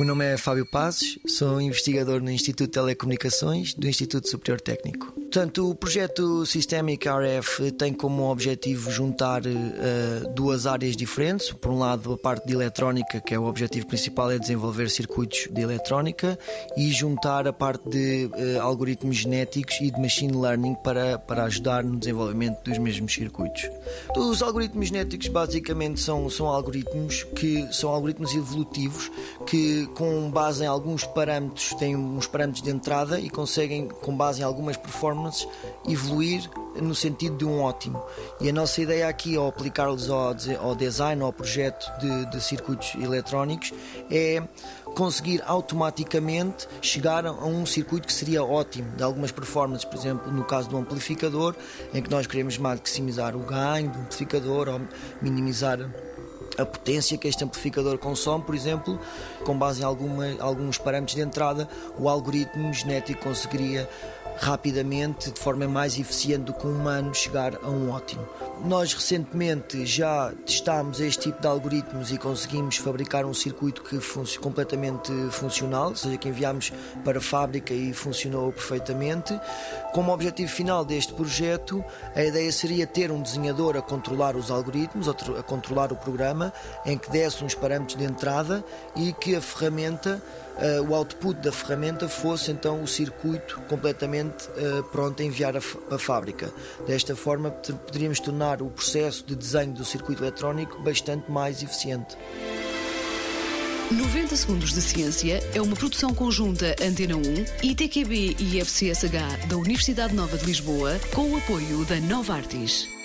meu nome é Fábio Passos, sou investigador no Instituto de Telecomunicações do Instituto Superior Técnico. Portanto, o projeto Systemic RF tem como objetivo juntar uh, duas áreas diferentes. Por um lado, a parte de eletrónica, que é o objetivo principal, é desenvolver circuitos de eletrónica, e juntar a parte de uh, algoritmos genéticos e de machine learning para, para ajudar no desenvolvimento dos mesmos circuitos. Os algoritmos genéticos basicamente são, são algoritmos que são algoritmos evolutivos que, com base em alguns parâmetros, têm uns parâmetros de entrada e conseguem, com base em algumas performances, performance evoluir no sentido de um ótimo. E a nossa ideia aqui, ao aplicar-los ao, ao design, ao projeto de, de circuitos eletrónicos, é conseguir automaticamente chegar a um circuito que seria ótimo, de algumas performances, por exemplo, no caso do amplificador, em que nós queremos maximizar o ganho do amplificador ou minimizar a potência que este amplificador consome, por exemplo, com base em alguma, alguns parâmetros de entrada, o algoritmo genético conseguiria rapidamente, de forma mais eficiente do que um humano, chegar a um ótimo. Nós recentemente já testámos este tipo de algoritmos e conseguimos fabricar um circuito que fosse completamente funcional, ou seja, que enviámos para a fábrica e funcionou perfeitamente. Como objetivo final deste projeto, a ideia seria ter um desenhador a controlar os algoritmos, a controlar o programa, em que desse uns parâmetros de entrada e que a ferramenta uh, o output da ferramenta fosse então o circuito completamente uh, pronto a enviar a a fábrica. Desta forma, poderíamos tornar o processo de desenho do circuito eletrónico bastante mais eficiente. 90 Segundos de Ciência é uma produção conjunta Antena 1, ITQB e FCSH da Universidade Nova de Lisboa, com o apoio da Nova Artis.